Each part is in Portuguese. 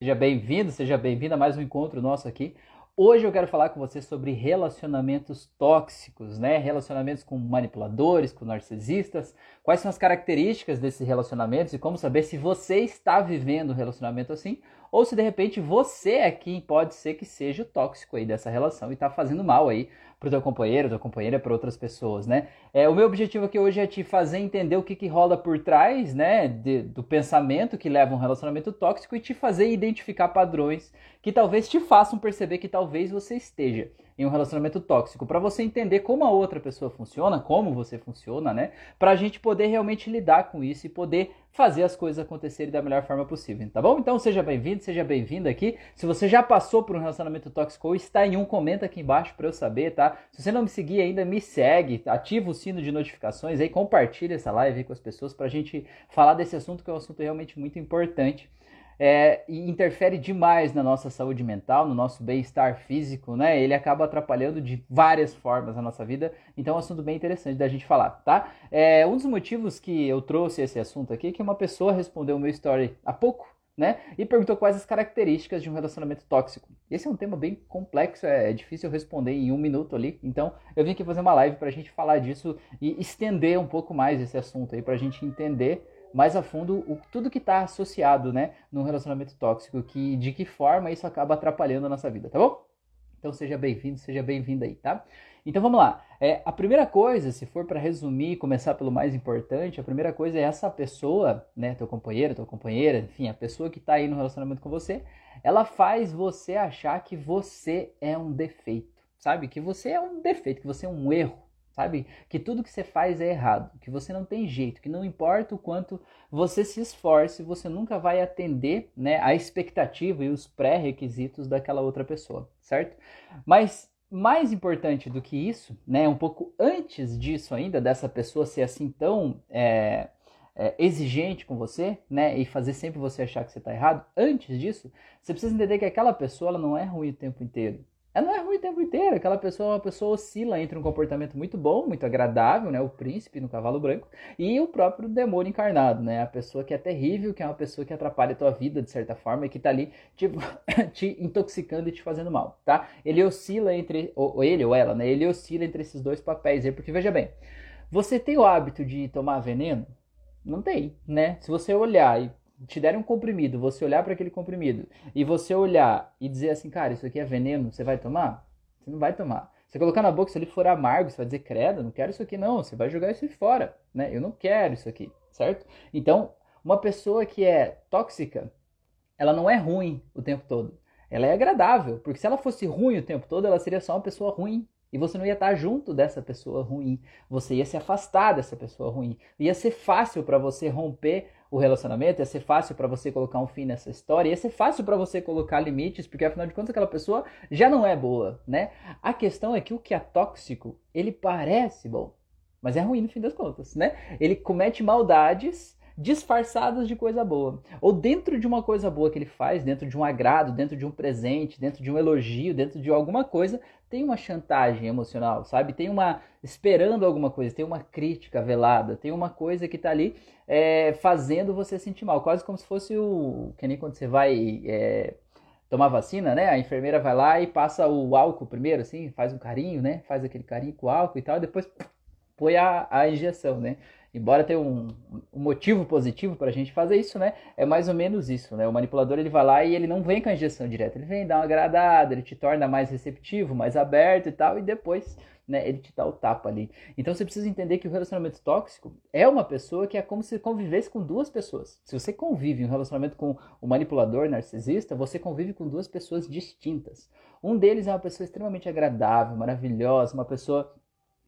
Seja bem-vindo, seja bem-vinda a mais um encontro nosso aqui. Hoje eu quero falar com você sobre relacionamentos tóxicos, né? Relacionamentos com manipuladores, com narcisistas. Quais são as características desses relacionamentos e como saber se você está vivendo um relacionamento assim ou se de repente você é quem pode ser que seja o tóxico aí dessa relação e está fazendo mal aí pro teu companheiro, tua companheira, para outras pessoas, né? É, o meu objetivo aqui hoje é te fazer entender o que, que rola por trás, né, de, do pensamento que leva a um relacionamento tóxico e te fazer identificar padrões que talvez te façam perceber que talvez você esteja em um relacionamento tóxico, para você entender como a outra pessoa funciona, como você funciona, né? Para a gente poder realmente lidar com isso e poder fazer as coisas acontecerem da melhor forma possível, tá bom? Então seja bem-vindo, seja bem-vinda aqui. Se você já passou por um relacionamento tóxico ou está em um, comenta aqui embaixo para eu saber, tá? Se você não me seguir ainda, me segue, ativa o sino de notificações aí, compartilha essa live aí com as pessoas para a gente falar desse assunto que é um assunto realmente muito importante é, e interfere demais na nossa saúde mental, no nosso bem-estar físico, né? Ele acaba atrapalhando de várias formas a nossa vida, então é um assunto bem interessante da gente falar, tá? É, um dos motivos que eu trouxe esse assunto aqui é que uma pessoa respondeu o meu story há pouco, né? E perguntou quais as características de um relacionamento tóxico. Esse é um tema bem complexo, é, é difícil responder em um minuto ali. Então, eu vim aqui fazer uma live para a gente falar disso e estender um pouco mais esse assunto aí, para a gente entender mais a fundo o, tudo que está associado, né, num relacionamento tóxico, que de que forma isso acaba atrapalhando a nossa vida, tá bom? Então seja bem-vindo, seja bem-vinda aí, tá? Então vamos lá. É, a primeira coisa, se for para resumir, começar pelo mais importante, a primeira coisa é essa pessoa, né, teu companheiro, tua companheira, enfim, a pessoa que está aí no relacionamento com você, ela faz você achar que você é um defeito, sabe? Que você é um defeito, que você é um erro sabe? Que tudo que você faz é errado, que você não tem jeito, que não importa o quanto você se esforce, você nunca vai atender né, a expectativa e os pré-requisitos daquela outra pessoa, certo? Mas mais importante do que isso, né, um pouco antes disso ainda, dessa pessoa ser assim tão é, é, exigente com você, né, e fazer sempre você achar que você está errado, antes disso, você precisa entender que aquela pessoa ela não é ruim o tempo inteiro. Ela não é ruim o tempo inteiro. Aquela pessoa, uma pessoa oscila entre um comportamento muito bom, muito agradável, né? O príncipe no cavalo branco, e o próprio demônio encarnado, né? A pessoa que é terrível, que é uma pessoa que atrapalha a tua vida de certa forma e que tá ali tipo, te intoxicando e te fazendo mal, tá? Ele oscila entre, ou ele ou ela, né? Ele oscila entre esses dois papéis aí, porque veja bem, você tem o hábito de tomar veneno? Não tem, né? Se você olhar e te derem um comprimido, você olhar para aquele comprimido e você olhar e dizer assim, cara, isso aqui é veneno, você vai tomar? Você não vai tomar. Você colocar na boca, se ele for amargo, você vai dizer, credo, não quero isso aqui não, você vai jogar isso fora, né? Eu não quero isso aqui, certo? Então, uma pessoa que é tóxica, ela não é ruim o tempo todo. Ela é agradável, porque se ela fosse ruim o tempo todo, ela seria só uma pessoa ruim. E você não ia estar junto dessa pessoa ruim. Você ia se afastar dessa pessoa ruim. Ia ser fácil para você romper o relacionamento, ia ser fácil para você colocar um fim nessa história, ia ser fácil para você colocar limites, porque afinal de contas aquela pessoa já não é boa, né? A questão é que o que é tóxico, ele parece bom, mas é ruim no fim das contas, né? Ele comete maldades disfarçadas de coisa boa. Ou dentro de uma coisa boa que ele faz, dentro de um agrado, dentro de um presente, dentro de um elogio, dentro de alguma coisa, tem uma chantagem emocional, sabe? Tem uma esperando alguma coisa, tem uma crítica velada, tem uma coisa que tá ali é, fazendo você sentir mal, quase como se fosse o que nem quando você vai é, tomar vacina, né? A enfermeira vai lá e passa o álcool primeiro, assim, faz um carinho, né? Faz aquele carinho com o álcool e tal, depois põe a, a injeção, né? Embora tenha um, um motivo positivo para a gente fazer isso, né? É mais ou menos isso, né? O manipulador ele vai lá e ele não vem com a injeção direta, ele vem dar uma agradada, ele te torna mais receptivo, mais aberto e tal, e depois, né, ele te dá o tapa ali. Então você precisa entender que o relacionamento tóxico é uma pessoa que é como se convivesse com duas pessoas. Se você convive em um relacionamento com o manipulador narcisista, você convive com duas pessoas distintas. Um deles é uma pessoa extremamente agradável, maravilhosa, uma pessoa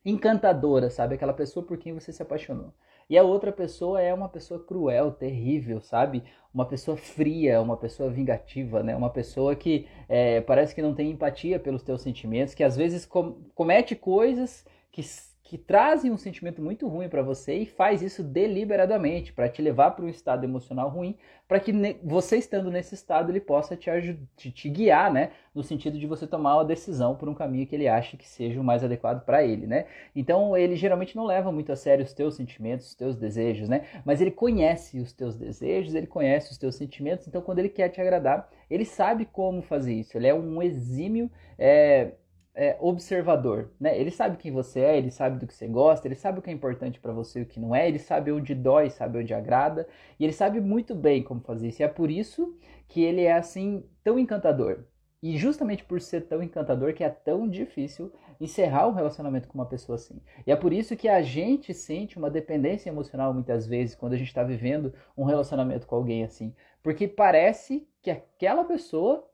encantadora, sabe? Aquela pessoa por quem você se apaixonou. E a outra pessoa é uma pessoa cruel, terrível, sabe? Uma pessoa fria, uma pessoa vingativa, né? Uma pessoa que é, parece que não tem empatia pelos teus sentimentos, que às vezes com comete coisas que, que trazem um sentimento muito ruim para você e faz isso deliberadamente para te levar para um estado emocional ruim, para que você estando nesse estado ele possa te, te, te, guiar, né, no sentido de você tomar uma decisão por um caminho que ele acha que seja o mais adequado para ele, né? Então ele geralmente não leva muito a sério os teus sentimentos, os teus desejos, né? Mas ele conhece os teus desejos, ele conhece os teus sentimentos, então quando ele quer te agradar, ele sabe como fazer isso. Ele é um exímio é, é, observador, né? Ele sabe quem você é, ele sabe do que você gosta, ele sabe o que é importante para você e o que não é, ele sabe onde dói, sabe onde agrada, e ele sabe muito bem como fazer isso. E é por isso que ele é assim tão encantador. E justamente por ser tão encantador que é tão difícil encerrar um relacionamento com uma pessoa assim. E é por isso que a gente sente uma dependência emocional muitas vezes quando a gente está vivendo um relacionamento com alguém assim. Porque parece que aquela pessoa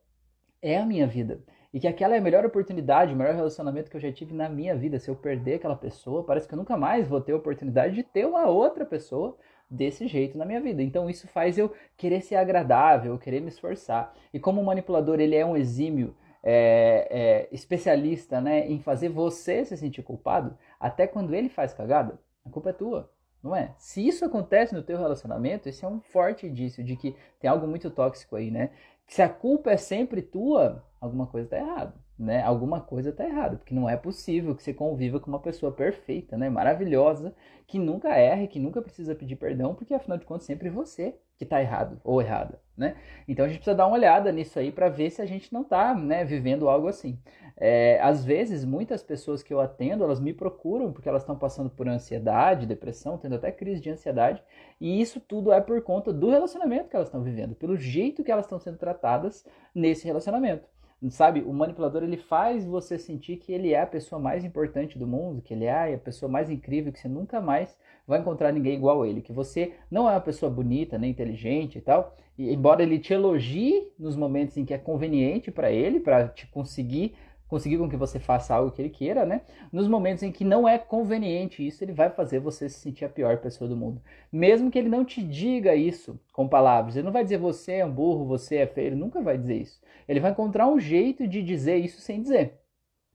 é a minha vida e que aquela é a melhor oportunidade, o melhor relacionamento que eu já tive na minha vida. Se eu perder aquela pessoa, parece que eu nunca mais vou ter a oportunidade de ter uma outra pessoa desse jeito na minha vida. Então isso faz eu querer ser agradável, querer me esforçar. E como o manipulador ele é um exímio é, é, especialista né, em fazer você se sentir culpado, até quando ele faz cagada, a culpa é tua. Não é? Se isso acontece no teu relacionamento, esse é um forte indício de que tem algo muito tóxico aí, né? Se a culpa é sempre tua, alguma coisa está errada, né? Alguma coisa está errada, porque não é possível que você conviva com uma pessoa perfeita, né? Maravilhosa, que nunca erre, que nunca precisa pedir perdão, porque afinal de contas sempre você que está errado ou errada, né? Então a gente precisa dar uma olhada nisso aí para ver se a gente não está, né, vivendo algo assim. É, às vezes muitas pessoas que eu atendo elas me procuram porque elas estão passando por ansiedade, depressão, tendo até crise de ansiedade, e isso tudo é por conta do relacionamento que elas estão vivendo, pelo jeito que elas estão sendo tratadas nesse relacionamento. Sabe, o manipulador ele faz você sentir que ele é a pessoa mais importante do mundo, que ele é a pessoa mais incrível, que você nunca mais vai encontrar ninguém igual a ele, que você não é uma pessoa bonita, nem inteligente e tal. E embora ele te elogie nos momentos em que é conveniente para ele, para te conseguir conseguir com que você faça algo que ele queira, né? Nos momentos em que não é conveniente isso, ele vai fazer você se sentir a pior pessoa do mundo. Mesmo que ele não te diga isso com palavras, ele não vai dizer você é um burro, você é feio, ele nunca vai dizer isso. Ele vai encontrar um jeito de dizer isso sem dizer.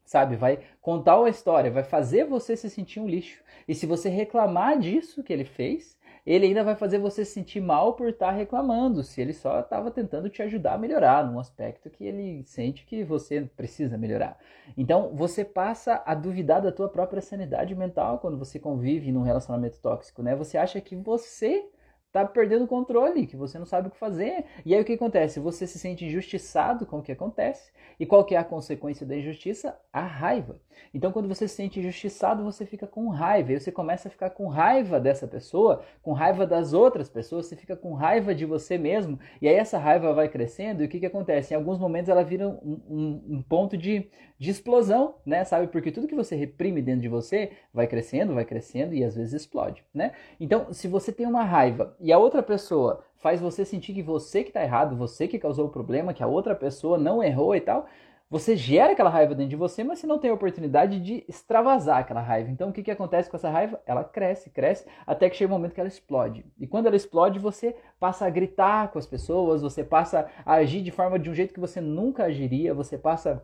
Sabe, vai contar uma história, vai fazer você se sentir um lixo. E se você reclamar disso que ele fez, ele ainda vai fazer você se sentir mal por estar tá reclamando, se ele só estava tentando te ajudar a melhorar num aspecto que ele sente que você precisa melhorar. Então, você passa a duvidar da tua própria sanidade mental quando você convive num relacionamento tóxico, né? Você acha que você tá perdendo o controle, que você não sabe o que fazer. E aí o que acontece? Você se sente injustiçado com o que acontece. E qual que é a consequência da injustiça? A raiva. Então quando você se sente injustiçado, você fica com raiva. E você começa a ficar com raiva dessa pessoa, com raiva das outras pessoas, você fica com raiva de você mesmo. E aí essa raiva vai crescendo e o que que acontece? Em alguns momentos ela vira um, um, um ponto de, de explosão, né? Sabe? Porque tudo que você reprime dentro de você vai crescendo, vai crescendo e às vezes explode, né? Então, se você tem uma raiva e a outra pessoa faz você sentir que você que está errado, você que causou o problema, que a outra pessoa não errou e tal, você gera aquela raiva dentro de você, mas você não tem a oportunidade de extravasar aquela raiva. Então o que, que acontece com essa raiva? Ela cresce, cresce, até que chega o um momento que ela explode. E quando ela explode, você passa a gritar com as pessoas, você passa a agir de forma de um jeito que você nunca agiria, você passa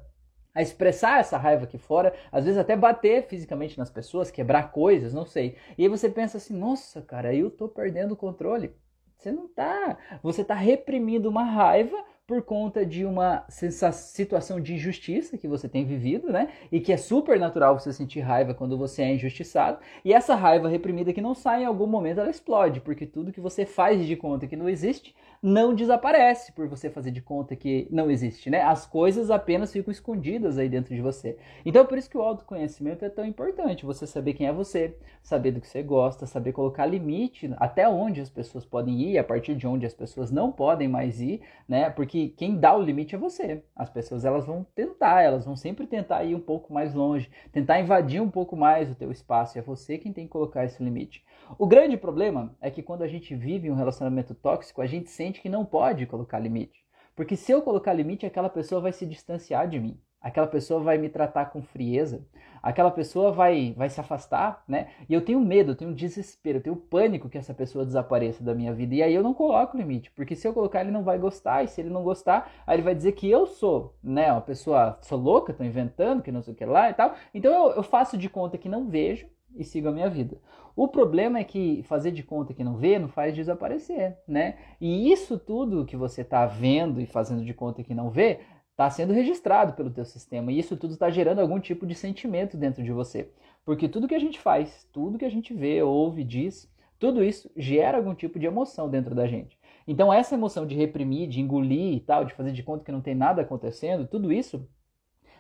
a expressar essa raiva aqui fora, às vezes até bater fisicamente nas pessoas, quebrar coisas, não sei. E aí você pensa assim: nossa, cara, eu tô perdendo o controle. Você não tá. Você tá reprimindo uma raiva por conta de uma situação de injustiça que você tem vivido, né? E que é super natural você sentir raiva quando você é injustiçado. E essa raiva reprimida que não sai em algum momento, ela explode, porque tudo que você faz de conta que não existe não desaparece por você fazer de conta que não existe, né? As coisas apenas ficam escondidas aí dentro de você. Então, por isso que o autoconhecimento é tão importante. Você saber quem é você, saber do que você gosta, saber colocar limite até onde as pessoas podem ir, a partir de onde as pessoas não podem mais ir, né? Porque que quem dá o limite é você. As pessoas elas vão tentar, elas vão sempre tentar ir um pouco mais longe, tentar invadir um pouco mais o teu espaço. E é você quem tem que colocar esse limite. O grande problema é que quando a gente vive um relacionamento tóxico, a gente sente que não pode colocar limite. Porque se eu colocar limite, aquela pessoa vai se distanciar de mim aquela pessoa vai me tratar com frieza, aquela pessoa vai, vai se afastar, né? E eu tenho medo, eu tenho desespero, eu tenho pânico que essa pessoa desapareça da minha vida. E aí eu não coloco limite, porque se eu colocar ele não vai gostar, e se ele não gostar, aí ele vai dizer que eu sou, né? Uma pessoa, sou louca, tô inventando, que não sei o que lá e tal. Então eu, eu faço de conta que não vejo e sigo a minha vida. O problema é que fazer de conta que não vê não faz desaparecer, né? E isso tudo que você está vendo e fazendo de conta que não vê está sendo registrado pelo teu sistema e isso tudo está gerando algum tipo de sentimento dentro de você. Porque tudo que a gente faz, tudo que a gente vê, ouve, diz, tudo isso gera algum tipo de emoção dentro da gente. Então essa emoção de reprimir, de engolir e tal, de fazer de conta que não tem nada acontecendo, tudo isso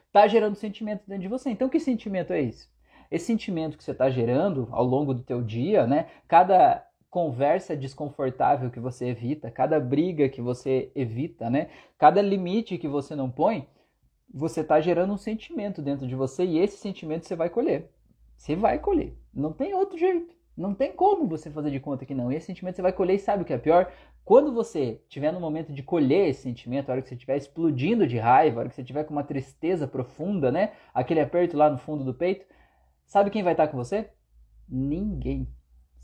está gerando sentimento dentro de você. Então que sentimento é esse? Esse sentimento que você está gerando ao longo do teu dia, né? Cada conversa desconfortável que você evita, cada briga que você evita, né? Cada limite que você não põe, você está gerando um sentimento dentro de você e esse sentimento você vai colher. Você vai colher. Não tem outro jeito. Não tem como você fazer de conta que não. E esse sentimento você vai colher e sabe o que é pior? Quando você estiver no momento de colher esse sentimento, a hora que você estiver explodindo de raiva, a hora que você estiver com uma tristeza profunda, né? Aquele aperto lá no fundo do peito, sabe quem vai estar com você? Ninguém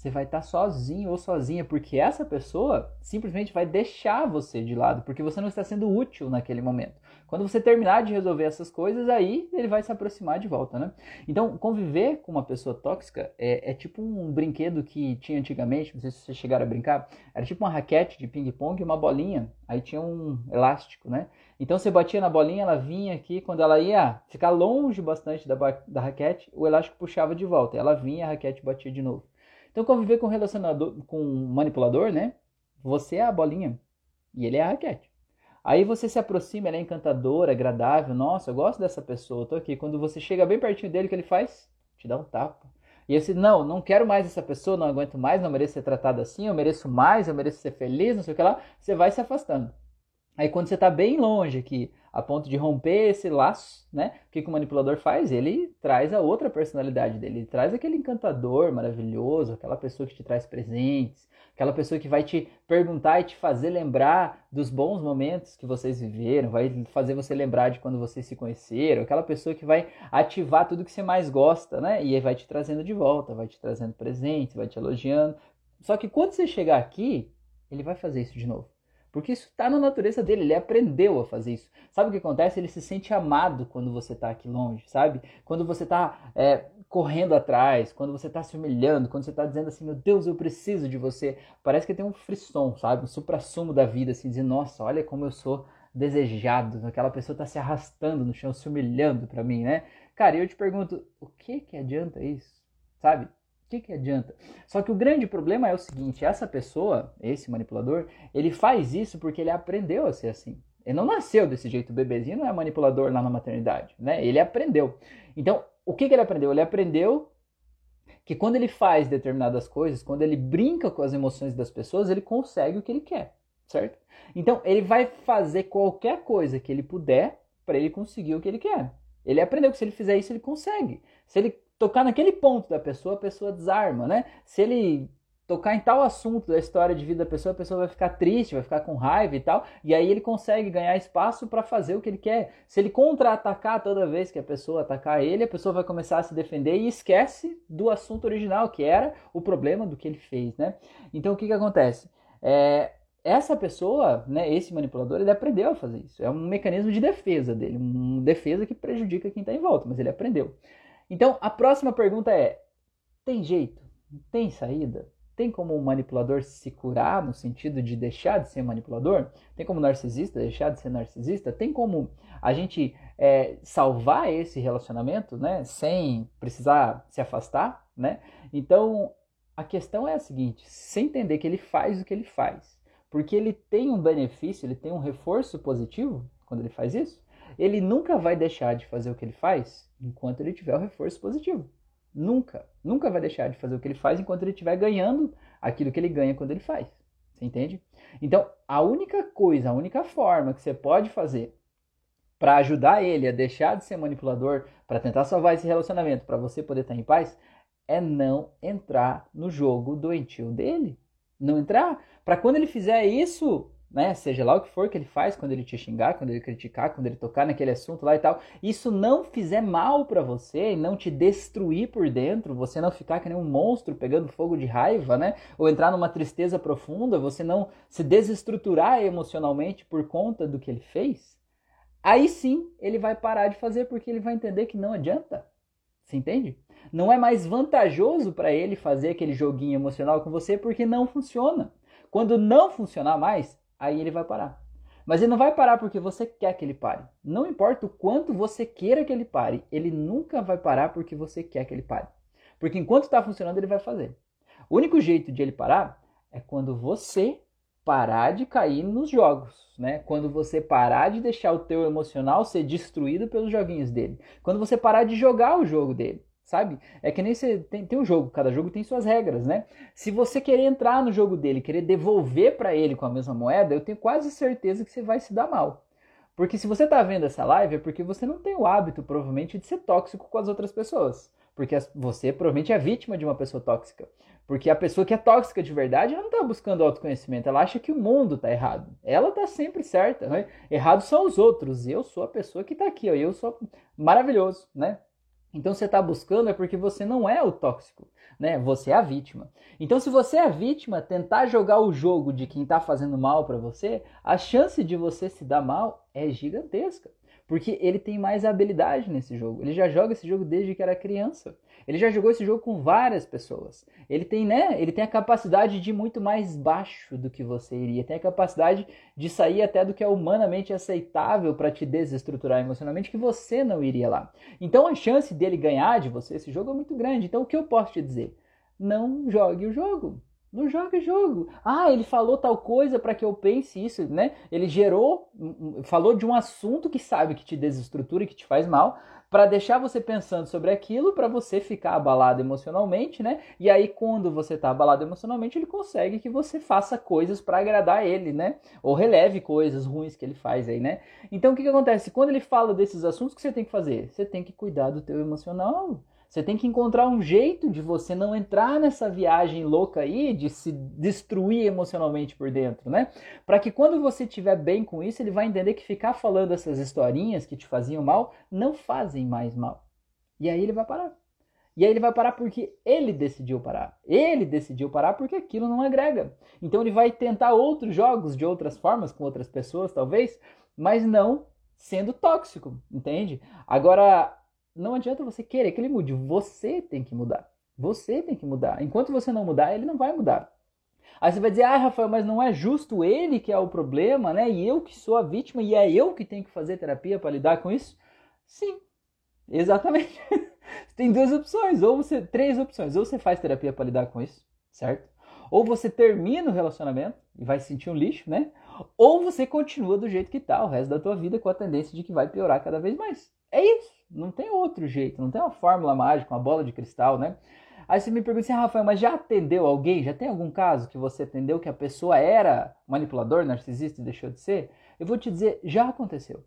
você vai estar sozinho ou sozinha, porque essa pessoa simplesmente vai deixar você de lado, porque você não está sendo útil naquele momento. Quando você terminar de resolver essas coisas, aí ele vai se aproximar de volta, né? Então, conviver com uma pessoa tóxica é, é tipo um brinquedo que tinha antigamente, não sei se vocês chegaram a brincar, era tipo uma raquete de ping-pong e uma bolinha, aí tinha um elástico, né? Então você batia na bolinha, ela vinha aqui, quando ela ia ficar longe bastante da, da raquete, o elástico puxava de volta, ela vinha, a raquete batia de novo. Então, conviver com um relacionador, com manipulador, né? Você é a bolinha e ele é a raquete. Aí você se aproxima, ele é encantador, agradável. Nossa, eu gosto dessa pessoa, tô aqui. Quando você chega bem pertinho dele, o que ele faz? Te dá um tapa. E você, não, não quero mais essa pessoa, não aguento mais, não mereço ser tratado assim, eu mereço mais, eu mereço ser feliz, não sei o que lá. Você vai se afastando. Aí quando você está bem longe aqui, a ponto de romper esse laço, né? O que, que o manipulador faz? Ele traz a outra personalidade dele, ele traz aquele encantador maravilhoso, aquela pessoa que te traz presentes, aquela pessoa que vai te perguntar e te fazer lembrar dos bons momentos que vocês viveram, vai fazer você lembrar de quando vocês se conheceram, aquela pessoa que vai ativar tudo que você mais gosta, né? E aí vai te trazendo de volta, vai te trazendo presentes, vai te elogiando. Só que quando você chegar aqui, ele vai fazer isso de novo. Porque isso está na natureza dele, ele aprendeu a fazer isso. Sabe o que acontece? Ele se sente amado quando você está aqui longe, sabe? Quando você está é, correndo atrás, quando você está se humilhando, quando você está dizendo assim, meu Deus, eu preciso de você. Parece que tem um frisson, sabe? Um supra-sumo da vida, assim, dizendo, nossa, olha como eu sou desejado. Aquela pessoa está se arrastando no chão, se humilhando para mim, né? Cara, eu te pergunto, o que que adianta isso? Sabe? Que, que adianta? Só que o grande problema é o seguinte: essa pessoa, esse manipulador, ele faz isso porque ele aprendeu a ser assim. Ele não nasceu desse jeito, o bebezinho não é manipulador lá na maternidade, né? Ele aprendeu. Então, o que, que ele aprendeu? Ele aprendeu que quando ele faz determinadas coisas, quando ele brinca com as emoções das pessoas, ele consegue o que ele quer, certo? Então, ele vai fazer qualquer coisa que ele puder para ele conseguir o que ele quer. Ele aprendeu que se ele fizer isso, ele consegue. Se ele tocar naquele ponto da pessoa, a pessoa desarma, né? Se ele tocar em tal assunto da história de vida da pessoa, a pessoa vai ficar triste, vai ficar com raiva e tal, e aí ele consegue ganhar espaço para fazer o que ele quer. Se ele contra-atacar toda vez que a pessoa atacar ele, a pessoa vai começar a se defender e esquece do assunto original, que era o problema do que ele fez, né? Então o que que acontece? É, essa pessoa, né, esse manipulador, ele aprendeu a fazer isso. É um mecanismo de defesa dele, uma defesa que prejudica quem está em volta, mas ele aprendeu. Então, a próxima pergunta é: tem jeito? Tem saída? Tem como o manipulador se curar no sentido de deixar de ser manipulador? Tem como narcisista deixar de ser narcisista? Tem como a gente é, salvar esse relacionamento, né, sem precisar se afastar, né? Então, a questão é a seguinte: se entender que ele faz o que ele faz, porque ele tem um benefício, ele tem um reforço positivo quando ele faz isso, ele nunca vai deixar de fazer o que ele faz enquanto ele tiver o reforço positivo. Nunca, nunca vai deixar de fazer o que ele faz enquanto ele estiver ganhando aquilo que ele ganha quando ele faz. Você entende? Então, a única coisa, a única forma que você pode fazer para ajudar ele a deixar de ser manipulador, para tentar salvar esse relacionamento, para você poder estar em paz, é não entrar no jogo doentio dele. Não entrar. Para quando ele fizer isso, né? Seja lá o que for que ele faz, quando ele te xingar, quando ele criticar, quando ele tocar naquele assunto lá e tal, isso não fizer mal para você e não te destruir por dentro, você não ficar que nem um monstro pegando fogo de raiva, né? Ou entrar numa tristeza profunda, você não se desestruturar emocionalmente por conta do que ele fez, aí sim ele vai parar de fazer porque ele vai entender que não adianta. Você entende? Não é mais vantajoso para ele fazer aquele joguinho emocional com você porque não funciona. Quando não funcionar mais, aí ele vai parar. Mas ele não vai parar porque você quer que ele pare. Não importa o quanto você queira que ele pare, ele nunca vai parar porque você quer que ele pare. Porque enquanto está funcionando, ele vai fazer. O único jeito de ele parar é quando você parar de cair nos jogos, né? Quando você parar de deixar o teu emocional ser destruído pelos joguinhos dele. Quando você parar de jogar o jogo dele sabe? É que nem você tem, tem um jogo, cada jogo tem suas regras, né? Se você querer entrar no jogo dele, querer devolver para ele com a mesma moeda, eu tenho quase certeza que você vai se dar mal. Porque se você tá vendo essa live é porque você não tem o hábito, provavelmente, de ser tóxico com as outras pessoas. Porque você provavelmente é vítima de uma pessoa tóxica. Porque a pessoa que é tóxica de verdade, ela não tá buscando autoconhecimento, ela acha que o mundo tá errado. Ela tá sempre certa, né? Errados são os outros. Eu sou a pessoa que tá aqui, ó. Eu sou maravilhoso, né? Então você está buscando é porque você não é o tóxico, né? Você é a vítima. Então se você é a vítima, tentar jogar o jogo de quem está fazendo mal para você, a chance de você se dar mal é gigantesca. Porque ele tem mais habilidade nesse jogo. Ele já joga esse jogo desde que era criança. Ele já jogou esse jogo com várias pessoas. Ele tem, né? Ele tem a capacidade de ir muito mais baixo do que você iria. Tem a capacidade de sair até do que é humanamente aceitável para te desestruturar emocionalmente que você não iria lá. Então a chance dele ganhar de você esse jogo é muito grande. Então o que eu posso te dizer? Não jogue o jogo. Não joga jogo. Ah, ele falou tal coisa para que eu pense isso, né? Ele gerou, falou de um assunto que sabe que te desestrutura e que te faz mal, para deixar você pensando sobre aquilo, para você ficar abalado emocionalmente, né? E aí quando você tá abalado emocionalmente, ele consegue que você faça coisas para agradar ele, né? Ou releve coisas ruins que ele faz aí, né? Então o que que acontece? Quando ele fala desses assuntos, o que você tem que fazer? Você tem que cuidar do teu emocional. Você tem que encontrar um jeito de você não entrar nessa viagem louca aí, de se destruir emocionalmente por dentro, né? Para que quando você estiver bem com isso, ele vai entender que ficar falando essas historinhas que te faziam mal não fazem mais mal. E aí ele vai parar. E aí ele vai parar porque ele decidiu parar. Ele decidiu parar porque aquilo não agrega. Então ele vai tentar outros jogos de outras formas, com outras pessoas talvez, mas não sendo tóxico, entende? Agora, não adianta você querer que ele mude, você tem que mudar. Você tem que mudar. Enquanto você não mudar, ele não vai mudar. Aí você vai dizer, ah, Rafael, mas não é justo ele que é o problema, né? E eu que sou a vítima e é eu que tenho que fazer terapia para lidar com isso? Sim, exatamente. tem duas opções, ou você, três opções. Ou você faz terapia para lidar com isso, certo? Ou você termina o relacionamento e vai sentir um lixo, né? Ou você continua do jeito que tá o resto da tua vida com a tendência de que vai piorar cada vez mais. É isso. Não tem outro jeito, não tem uma fórmula mágica, uma bola de cristal, né? Aí você me pergunta assim, Rafael, mas já atendeu alguém? Já tem algum caso que você atendeu que a pessoa era manipulador, narcisista e deixou de ser? Eu vou te dizer, já aconteceu.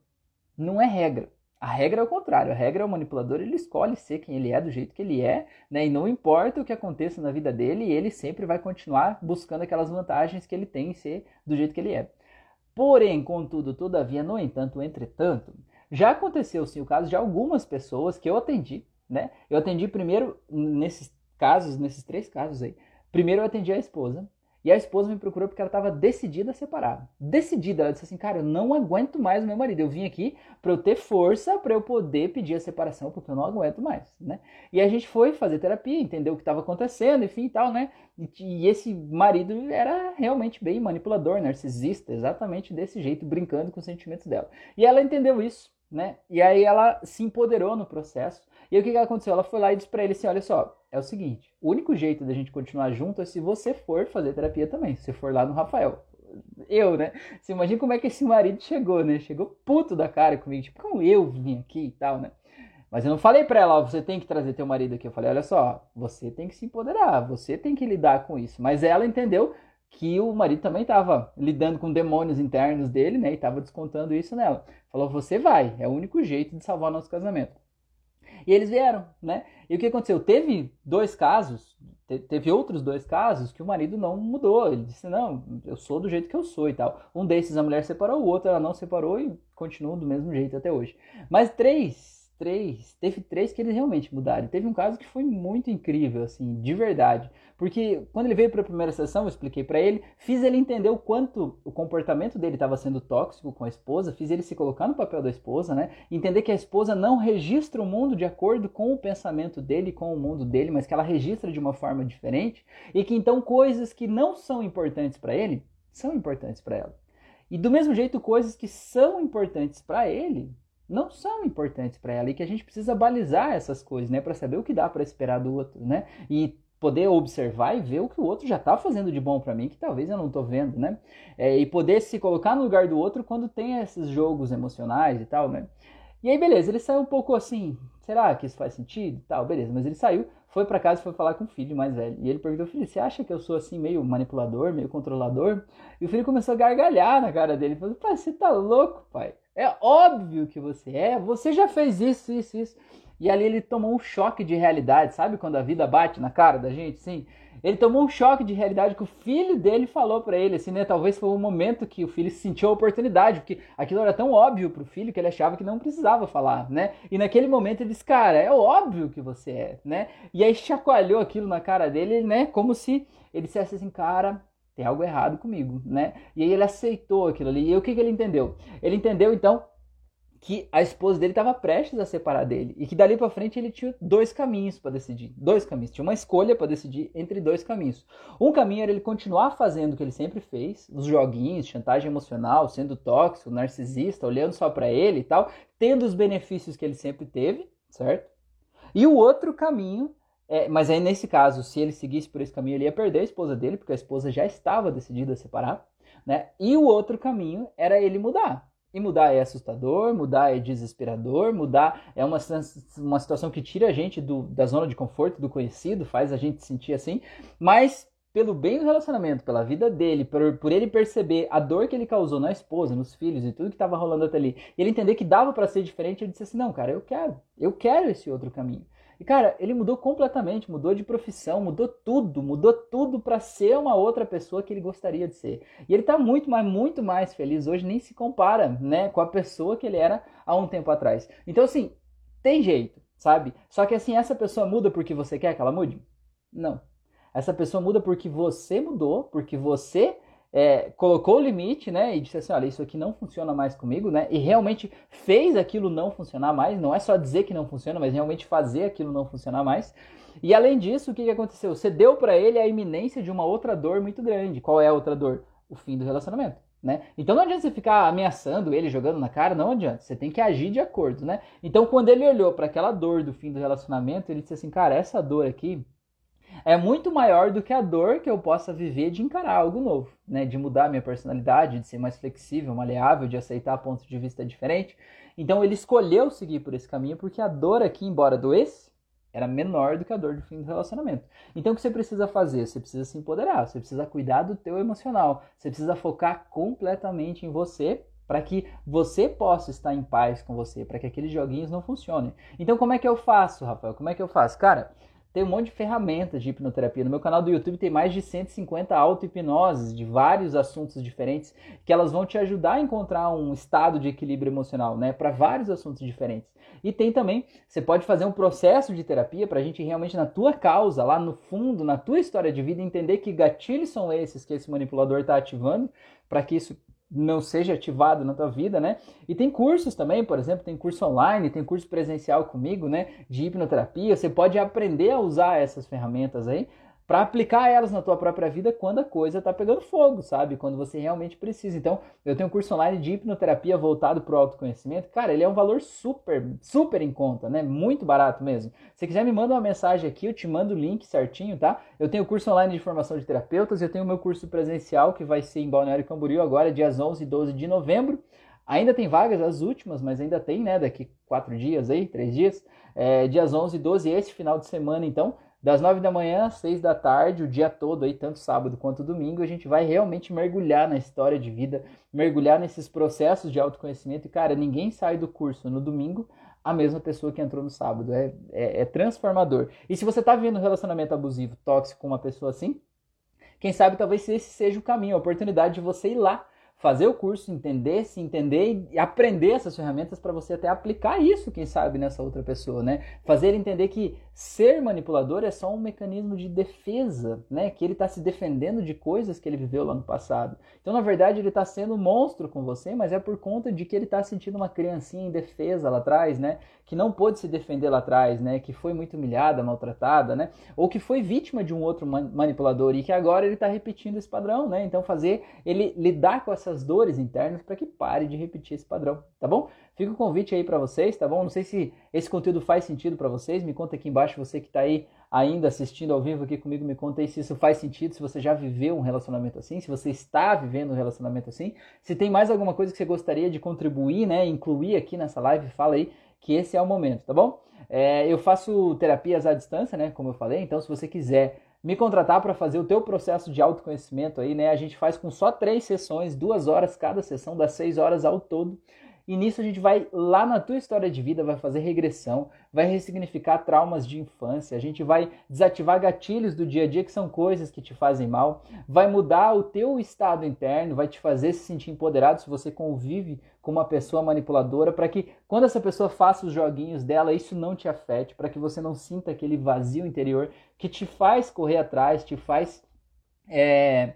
Não é regra. A regra é o contrário. A regra é o manipulador, ele escolhe ser quem ele é, do jeito que ele é, né? E não importa o que aconteça na vida dele, ele sempre vai continuar buscando aquelas vantagens que ele tem em ser do jeito que ele é. Porém, contudo, todavia, no entanto, entretanto, já aconteceu sim o caso de algumas pessoas que eu atendi, né? Eu atendi primeiro nesses casos, nesses três casos aí. Primeiro eu atendi a esposa, e a esposa me procurou porque ela estava decidida a separar. Decidida, ela disse assim: "Cara, eu não aguento mais o meu marido. Eu vim aqui para eu ter força para eu poder pedir a separação, porque eu não aguento mais", né? E a gente foi fazer terapia, entendeu o que estava acontecendo, enfim, e tal, né? E, e esse marido era realmente bem manipulador, narcisista, exatamente desse jeito, brincando com os sentimentos dela. E ela entendeu isso né? E aí ela se empoderou no processo. E o que, que aconteceu? Ela foi lá e disse para ele assim: olha só, é o seguinte, o único jeito da gente continuar junto é se você for fazer terapia também, se for lá no Rafael. Eu, né? Você imagina como é que esse marido chegou, né? Chegou puto da cara comigo, tipo, como eu vim aqui e tal, né? Mas eu não falei pra ela, ó, você tem que trazer teu marido aqui. Eu falei, olha só, você tem que se empoderar, você tem que lidar com isso. Mas ela entendeu que o marido também estava lidando com demônios internos dele, né? E estava descontando isso nela. Falou: você vai, é o único jeito de salvar nosso casamento. E eles vieram, né? E o que aconteceu? Teve dois casos, teve outros dois casos que o marido não mudou. Ele disse: não, eu sou do jeito que eu sou e tal. Um desses a mulher separou, o outro ela não separou e continua do mesmo jeito até hoje. Mas três três, teve três que eles realmente mudaram. Teve um caso que foi muito incrível, assim, de verdade. Porque quando ele veio para a primeira sessão, eu expliquei para ele, fiz ele entender o quanto o comportamento dele estava sendo tóxico com a esposa, fiz ele se colocar no papel da esposa, né? Entender que a esposa não registra o mundo de acordo com o pensamento dele, com o mundo dele, mas que ela registra de uma forma diferente e que então coisas que não são importantes para ele são importantes para ela. E do mesmo jeito, coisas que são importantes para ele não são importantes para ela e que a gente precisa balizar essas coisas, né, para saber o que dá para esperar do outro, né? E poder observar e ver o que o outro já está fazendo de bom para mim que talvez eu não estou vendo, né? É, e poder se colocar no lugar do outro quando tem esses jogos emocionais e tal, né? E aí beleza, ele saiu um pouco assim, será que isso faz sentido? Tal, beleza, mas ele saiu, foi para casa e foi falar com o filho mais velho. E ele perguntou, filho, você acha que eu sou assim meio manipulador, meio controlador? E o filho começou a gargalhar na cara dele, falou, pai, você tá louco, pai? É óbvio que você é, você já fez isso, isso, isso. E ali ele tomou um choque de realidade, sabe quando a vida bate na cara da gente, sim? Ele tomou um choque de realidade que o filho dele falou para ele, assim, né? Talvez foi o momento que o filho sentiu a oportunidade, porque aquilo era tão óbvio pro filho que ele achava que não precisava falar, né? E naquele momento ele disse, cara, é óbvio que você é, né? E aí chacoalhou aquilo na cara dele, né? Como se ele dissesse assim, cara, tem algo errado comigo, né? E aí ele aceitou aquilo ali. E o que, que ele entendeu? Ele entendeu então que a esposa dele estava prestes a separar dele e que dali para frente ele tinha dois caminhos para decidir, dois caminhos, tinha uma escolha para decidir entre dois caminhos. Um caminho era ele continuar fazendo o que ele sempre fez, os joguinhos, chantagem emocional, sendo tóxico, narcisista, olhando só para ele e tal, tendo os benefícios que ele sempre teve, certo? E o outro caminho é, mas aí, nesse caso, se ele seguisse por esse caminho, ele ia perder a esposa dele, porque a esposa já estava decidida a separar, né? E o outro caminho era ele mudar. E mudar é assustador, mudar é desesperador, mudar é uma, uma situação que tira a gente do, da zona de conforto, do conhecido, faz a gente sentir assim, mas pelo bem do relacionamento, pela vida dele, por, por ele perceber a dor que ele causou na esposa, nos filhos e tudo que estava rolando até ali, ele entender que dava para ser diferente, ele disse assim: não, cara, eu quero, eu quero esse outro caminho. E cara, ele mudou completamente, mudou de profissão, mudou tudo, mudou tudo para ser uma outra pessoa que ele gostaria de ser. E ele tá muito, mas muito mais feliz hoje, nem se compara, né, com a pessoa que ele era há um tempo atrás. Então assim, tem jeito, sabe? Só que assim, essa pessoa muda porque você quer que ela mude? Não. Essa pessoa muda porque você mudou, porque você é, colocou o limite, né, e disse assim, olha, isso aqui não funciona mais comigo, né, e realmente fez aquilo não funcionar mais, não é só dizer que não funciona, mas realmente fazer aquilo não funcionar mais. E além disso, o que, que aconteceu? Você deu para ele a iminência de uma outra dor muito grande. Qual é a outra dor? O fim do relacionamento. Né? Então não adianta você ficar ameaçando ele, jogando na cara, não adianta. Você tem que agir de acordo, né? Então quando ele olhou para aquela dor do fim do relacionamento, ele disse assim, cara, essa dor aqui é muito maior do que a dor que eu possa viver de encarar algo novo, né? De mudar minha personalidade, de ser mais flexível, maleável, de aceitar pontos de vista diferentes. Então ele escolheu seguir por esse caminho porque a dor aqui, embora doesse, era menor do que a dor do fim do relacionamento. Então o que você precisa fazer? Você precisa se empoderar, você precisa cuidar do teu emocional, você precisa focar completamente em você para que você possa estar em paz com você, para que aqueles joguinhos não funcionem. Então como é que eu faço, Rafael? Como é que eu faço? Cara, tem um monte de ferramentas de hipnoterapia. No meu canal do YouTube tem mais de 150 auto-hipnoses de vários assuntos diferentes que elas vão te ajudar a encontrar um estado de equilíbrio emocional, né, para vários assuntos diferentes. E tem também, você pode fazer um processo de terapia para a gente realmente na tua causa, lá no fundo, na tua história de vida, entender que gatilhos são esses que esse manipulador está ativando para que isso não seja ativado na tua vida, né? E tem cursos também, por exemplo, tem curso online, tem curso presencial comigo, né, de hipnoterapia. Você pode aprender a usar essas ferramentas aí para aplicar elas na tua própria vida quando a coisa está pegando fogo, sabe? Quando você realmente precisa. Então, eu tenho um curso online de hipnoterapia voltado para o autoconhecimento. Cara, ele é um valor super, super em conta, né? Muito barato mesmo. Se quiser, me manda uma mensagem aqui, eu te mando o link certinho, tá? Eu tenho o curso online de formação de terapeutas, eu tenho o meu curso presencial que vai ser em Balneário Camboriú agora, dias 11 e 12 de novembro. Ainda tem vagas, as últimas, mas ainda tem, né? Daqui quatro dias aí, três dias. É, dias 11 e 12, esse final de semana, então das 9 da manhã às 6 da tarde, o dia todo aí, tanto sábado quanto domingo, a gente vai realmente mergulhar na história de vida, mergulhar nesses processos de autoconhecimento. E, cara, ninguém sai do curso no domingo a mesma pessoa que entrou no sábado. É, é, é transformador. E se você está vivendo um relacionamento abusivo, tóxico com uma pessoa assim, quem sabe talvez esse seja o caminho, a oportunidade de você ir lá fazer o curso, entender, se entender e aprender essas ferramentas para você até aplicar isso, quem sabe, nessa outra pessoa, né? Fazer ele entender que ser manipulador é só um mecanismo de defesa, né? Que ele está se defendendo de coisas que ele viveu lá no passado. Então, na verdade, ele está sendo um monstro com você, mas é por conta de que ele está sentindo uma criancinha em defesa lá atrás, né? Que não pôde se defender lá atrás, né? Que foi muito humilhada, maltratada, né? Ou que foi vítima de um outro manipulador e que agora ele está repetindo esse padrão, né? Então, fazer ele lidar com essas dores internas para que pare de repetir esse padrão, tá bom? Fica o convite aí para vocês, tá bom? Não sei se esse conteúdo faz sentido para vocês. Me conta aqui embaixo, você que está aí ainda assistindo ao vivo aqui comigo, me conta aí se isso faz sentido, se você já viveu um relacionamento assim, se você está vivendo um relacionamento assim. Se tem mais alguma coisa que você gostaria de contribuir, né? Incluir aqui nessa live, fala aí que esse é o momento, tá bom? É, eu faço terapias à distância, né? Como eu falei, então se você quiser me contratar para fazer o teu processo de autoconhecimento aí, né? A gente faz com só três sessões, duas horas cada sessão, das seis horas ao todo. E nisso a gente vai lá na tua história de vida, vai fazer regressão, vai ressignificar traumas de infância, a gente vai desativar gatilhos do dia a dia que são coisas que te fazem mal, vai mudar o teu estado interno, vai te fazer se sentir empoderado se você convive com uma pessoa manipuladora, para que quando essa pessoa faça os joguinhos dela, isso não te afete, para que você não sinta aquele vazio interior que te faz correr atrás, te faz é,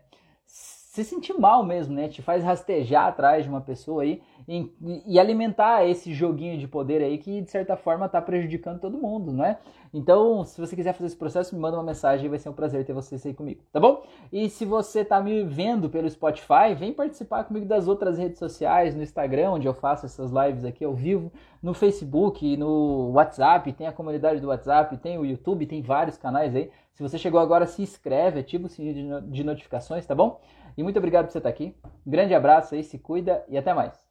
se sentir mal mesmo, né? Te faz rastejar atrás de uma pessoa aí e, e, alimentar esse joguinho de poder aí que de certa forma está prejudicando todo mundo, não é? Então, se você quiser fazer esse processo, me manda uma mensagem, vai ser um prazer ter vocês aí comigo, tá bom? E se você está me vendo pelo Spotify, vem participar comigo das outras redes sociais, no Instagram, onde eu faço essas lives aqui ao vivo, no Facebook, no WhatsApp, tem a comunidade do WhatsApp, tem o YouTube, tem vários canais aí. Se você chegou agora, se inscreve, ativa o sininho de notificações, tá bom? E muito obrigado por você estar aqui. Um grande abraço aí, se cuida e até mais.